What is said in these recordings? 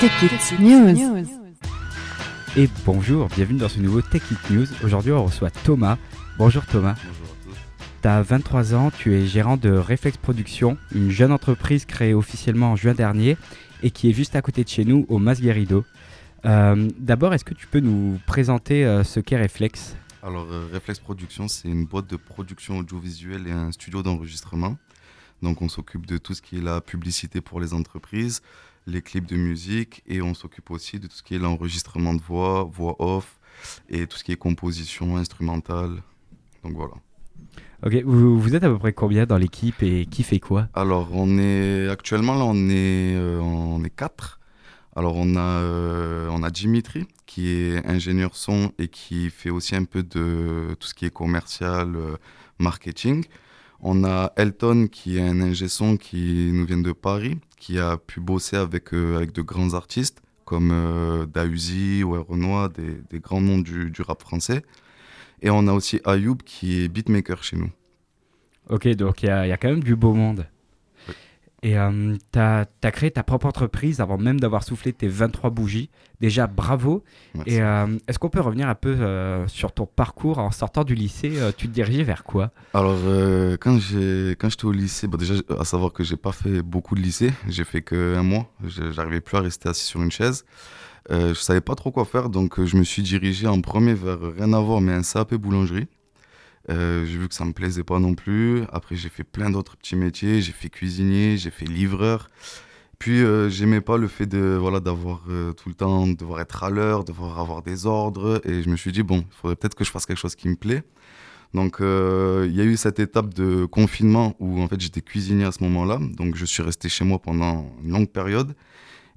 Tech It News. Et bonjour, bienvenue dans ce nouveau Tech It News. Aujourd'hui, on reçoit Thomas. Bonjour Thomas. Bonjour à tous. Tu as 23 ans, tu es gérant de Reflex Production, une jeune entreprise créée officiellement en juin dernier et qui est juste à côté de chez nous, au Masguerido. Euh, D'abord, est-ce que tu peux nous présenter euh, ce qu'est Reflex? Alors, euh, Reflex Production, c'est une boîte de production audiovisuelle et un studio d'enregistrement. Donc, on s'occupe de tout ce qui est la publicité pour les entreprises, les clips de musique, et on s'occupe aussi de tout ce qui est l'enregistrement de voix, voix off, et tout ce qui est composition instrumentale. Donc voilà. Ok, vous, vous êtes à peu près combien dans l'équipe et qui fait quoi? Alors, on est actuellement là, on est, euh, on est quatre. Alors, on a, euh, on a Dimitri qui est ingénieur son et qui fait aussi un peu de tout ce qui est commercial, euh, marketing. On a Elton qui est un ingé son qui nous vient de Paris, qui a pu bosser avec, euh, avec de grands artistes comme euh, Dahuzi ou Renoir, des, des grands noms du, du rap français. Et on a aussi Ayoub qui est beatmaker chez nous. Ok, donc il y, y a quand même du beau monde. Et tu as, créé ta propre entreprise avant même d'avoir soufflé tes 23 bougies. Déjà, bravo. Merci. Et euh, est-ce qu'on peut revenir un peu euh, sur ton parcours en sortant du lycée euh, Tu te dirigeais vers quoi? Alors, euh, quand j'étais au lycée, bah déjà, à savoir que j'ai pas fait beaucoup de lycée, j'ai fait que un mois. Je- J'arrivais plus à rester assis sur une chaise. Euh, je savais pas trop quoi faire, donc euh, je me suis dirigé en premier vers rien à voir, mais un CAP boulangerie. Euh, j'ai vu que ça me plaisait pas non plus. Après, j'ai fait plein d'autres petits métiers. J'ai fait cuisinier, j'ai fait livreur. Puis, euh, j'aimais pas le fait de voilà d'avoir euh, tout le temps devoir être à l'heure, devoir avoir des ordres. Et je me suis dit bon, il faudrait peut-être que je fasse quelque chose qui me plaît. Donc, euh, il y a eu cette étape de confinement où en fait j'étais cuisinier à ce moment-là. Donc, je suis resté chez moi pendant une longue période.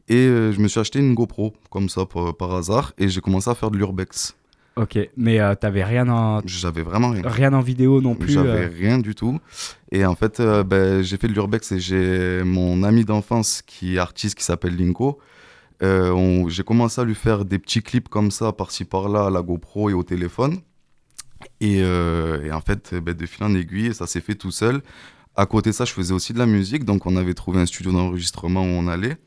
Et je me suis acheté une GoPro, comme ça, par hasard. Et j'ai commencé à faire de l'urbex. Ok, mais euh, t'avais rien en, J'avais vraiment rien. rien en vidéo non plus J'avais euh, rien du tout. Et en fait, euh, ben, j'ai fait de l'urbex et j'ai mon ami d'enfance qui est artiste qui s'appelle Linko. On- j'ai commencé à lui faire des petits clips comme ça, par-ci par-là, à la GoPro et au téléphone. Et, et en fait, ben, de fil en aiguille, ça s'est fait tout seul. À côté de ça, je faisais aussi de la musique. Donc, on avait trouvé un studio d'enregistrement où on allait.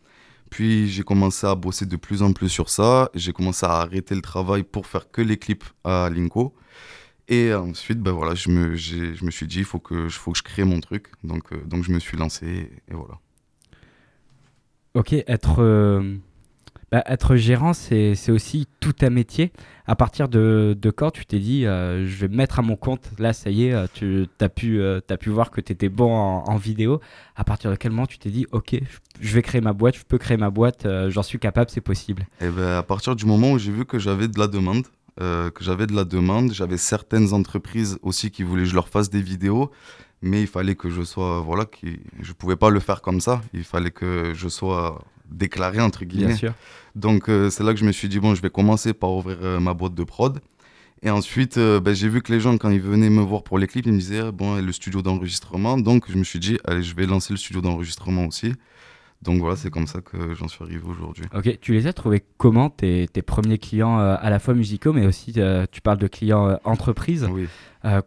Puis, j'ai commencé à bosser de plus en plus sur ça. J'ai commencé à arrêter le travail pour faire que les clips à Linko. Et ensuite, ben voilà, je me, je me suis dit, il faut que, faut que je crée mon truc. Donc, euh, donc je me suis lancé et, et voilà. Ok, être, euh, bah, être gérant, c'est aussi tout un métier. À partir de, de quand tu t'es dit, euh, je vais me mettre à mon compte, là, ça y est, euh, tu as pu, euh, pu voir que tu étais bon en, vidéo. À partir de quel moment tu t'es dit, ok, je- vais créer ma boîte, je peux créer ma boîte, euh, j'en suis capable, c'est possible? Et ben, à partir du moment où j'ai vu que j'avais de la demande, que j'avais de la demande, j'avais certaines entreprises aussi qui voulaient que je leur fasse des vidéos, mais il fallait que je sois, voilà, qui, je pouvais pas le faire comme ça. Il fallait que je sois déclaré entre Bien guillemets. sûr. Donc euh, c'est là que je me suis dit, bon, je vais commencer par ouvrir euh, ma boîte de prod. Et ensuite, euh, ben, j'ai vu que les gens, quand ils venaient me voir pour les clips, ils me disaient, ah, bon, le studio d'enregistrement. Donc je me suis dit, allez, je vais lancer le studio d'enregistrement aussi. Donc voilà, c'est comme ça que j'en suis arrivé aujourd'hui. Ok, tu les as trouvés comment tes, tes premiers clients euh, à la fois musicaux, mais aussi euh, tu parles de clients euh, entreprises. Oui.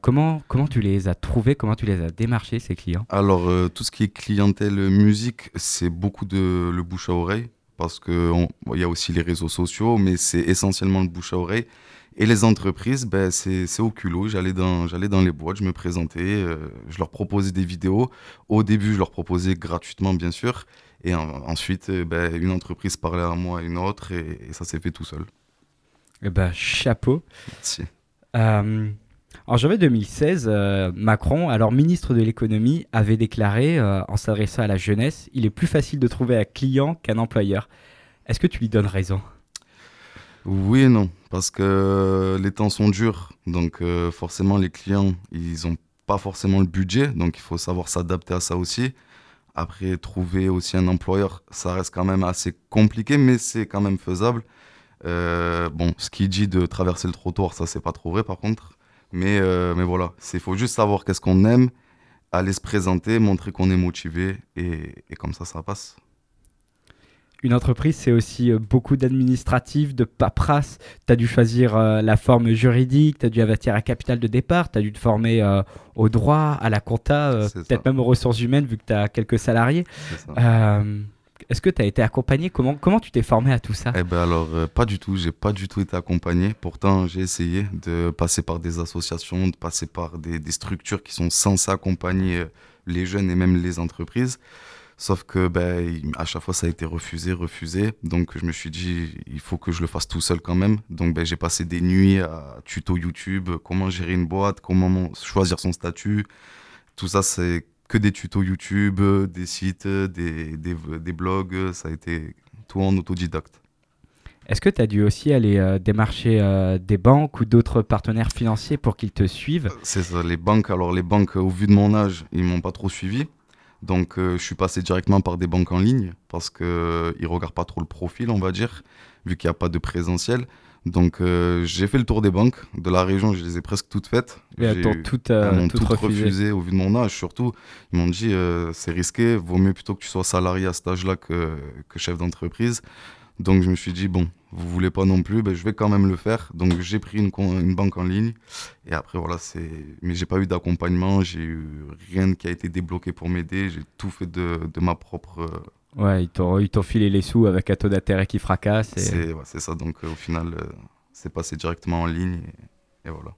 Comment, comment tu les as trouvés, comment tu les as démarchés ces clients? Alors, tout ce qui est clientèle musique, c'est beaucoup de le bouche à oreille, parce qu'il y a aussi les réseaux sociaux, mais c'est essentiellement le bouche à oreille. Et les entreprises, ben, c'est c'est au culot. J'allais dans, j'allais dans les boîtes, je me présentais, je leur proposais des vidéos. Au début, je leur proposais gratuitement, bien sûr. Et en- ensuite, euh, ben, une entreprise parlait à moi, une autre, et, et ça s'est fait tout seul. Eh ben, chapeau. Merci. Euh, en janvier 2016, euh, Macron, alors ministre de l'économie, avait déclaré, euh, en s'adressant à la jeunesse, il est plus facile de trouver un client qu'un employeur. Est-ce que tu lui donnes raison? Oui et non, parce que les temps sont durs, donc forcément les clients, ils n'ont pas forcément le budget, donc il faut savoir s'adapter à ça aussi. Après, trouver aussi un employeur, ça reste quand même assez compliqué, mais c'est quand même faisable. Euh, bon, ce qui dit de traverser le trottoir, ça c'est pas trop vrai par contre, mais, euh, mais voilà, il faut juste savoir qu'est-ce qu'on aime, aller se présenter, montrer qu'on est motivé, et, et comme ça, ça passe. Une entreprise, c'est aussi euh, beaucoup d'administratifs, de paperasse. Tu as dû choisir euh, la forme juridique, tu as dû investir un capital de départ, tu as dû te former euh, au droit, à la compta, euh, peut-être même aux ressources humaines vu que tu as quelques salariés. Est-ce que tu as été accompagné? Comment, comment tu t'es formé à tout ça? Eh ben alors, euh, pas du tout. J'ai pas du tout été accompagné. Pourtant, j'ai essayé de passer par des associations, de passer par des, des structures qui sont censées accompagner les jeunes et même les entreprises. Sauf que ben, à chaque fois, ça a été refusé, refusé. Donc, je me suis dit, il faut que je le fasse tout seul quand même. Donc, ben, j'ai passé des nuits à tuto YouTube, comment gérer une boîte, comment choisir son statut. Tout ça, c'est que des tutos YouTube, des sites, des, des, des blogs. Ça a été tout en autodidacte. Est-ce que tu as dû aussi aller euh, démarcher euh, des banques ou d'autres partenaires financiers pour qu'ils te suivent? C'est ça, les banques. Alors, les banques, au vu de mon âge, ils m'ont pas trop suivi. Donc, euh, je suis passé directement par des banques en ligne parce qu'ils ne regardent pas trop le profil, on va dire, vu qu'il n'y a pas de présentiel. Donc, j'ai fait le tour des banques de la région, je les ai presque toutes faites. Elles t'ont toutes, refusé. au vu de mon âge, surtout. Ils m'ont dit c'est risqué, vaut mieux plutôt que tu sois salarié à cet âge-là que, que chef d'entreprise. Donc je me suis dit, bon, vous voulez pas non plus, ben, je vais quand même le faire. Donc j'ai pris une, une, banque en ligne. Et après, voilà, c'est. Mais j'ai pas eu d'accompagnement, j'ai eu rien qui a été débloqué pour m'aider. J'ai tout fait de, de ma propre. Euh, ouais, ils t'ont filé les sous avec un taux d'intérêt qui fracasse. Et... C'est ouais, ça. Donc euh, au final, euh, c'est passé directement en ligne. Et, et voilà.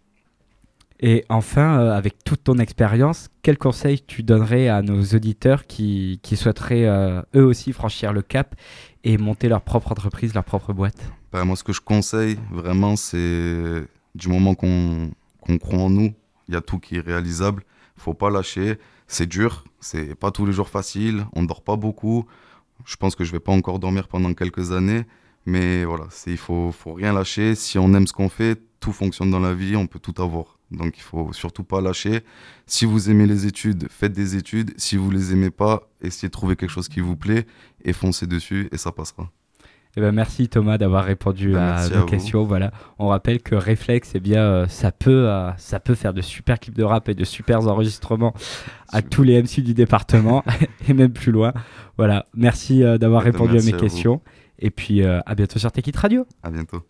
Et enfin, euh, avec toute ton expérience, quel conseil tu donnerais à nos auditeurs qui, souhaiteraient euh, eux aussi franchir le cap et monter leur propre entreprise, leur propre boîte? Bah, Moi, ce que je conseille vraiment, c'est du moment qu'on croit en nous, il y a tout qui est réalisable. Il faut pas lâcher. C'est dur, c'est pas tous les jours facile, on ne dort pas beaucoup. Je pense que je vais pas encore dormir pendant quelques années. Mais voilà, il faut, faut rien lâcher. Si on aime ce qu'on fait, tout fonctionne dans la vie, on peut tout avoir. Donc il faut surtout pas lâcher. Si vous aimez les études, faites des études. Si vous les aimez pas, essayez de trouver quelque chose qui vous plaît et foncez dessus et ça passera. Eh ben merci Thomas d'avoir répondu ben, à nos questions. Voilà, on rappelle que Reflex, eh bien, euh, ça peut, euh, ça peut faire de super clips de rap et de super enregistrements à tous les MC du département et même plus loin. Voilà, merci euh, d'avoir répondu à mes questions et puis à bientôt sur Techit Radio. À bientôt.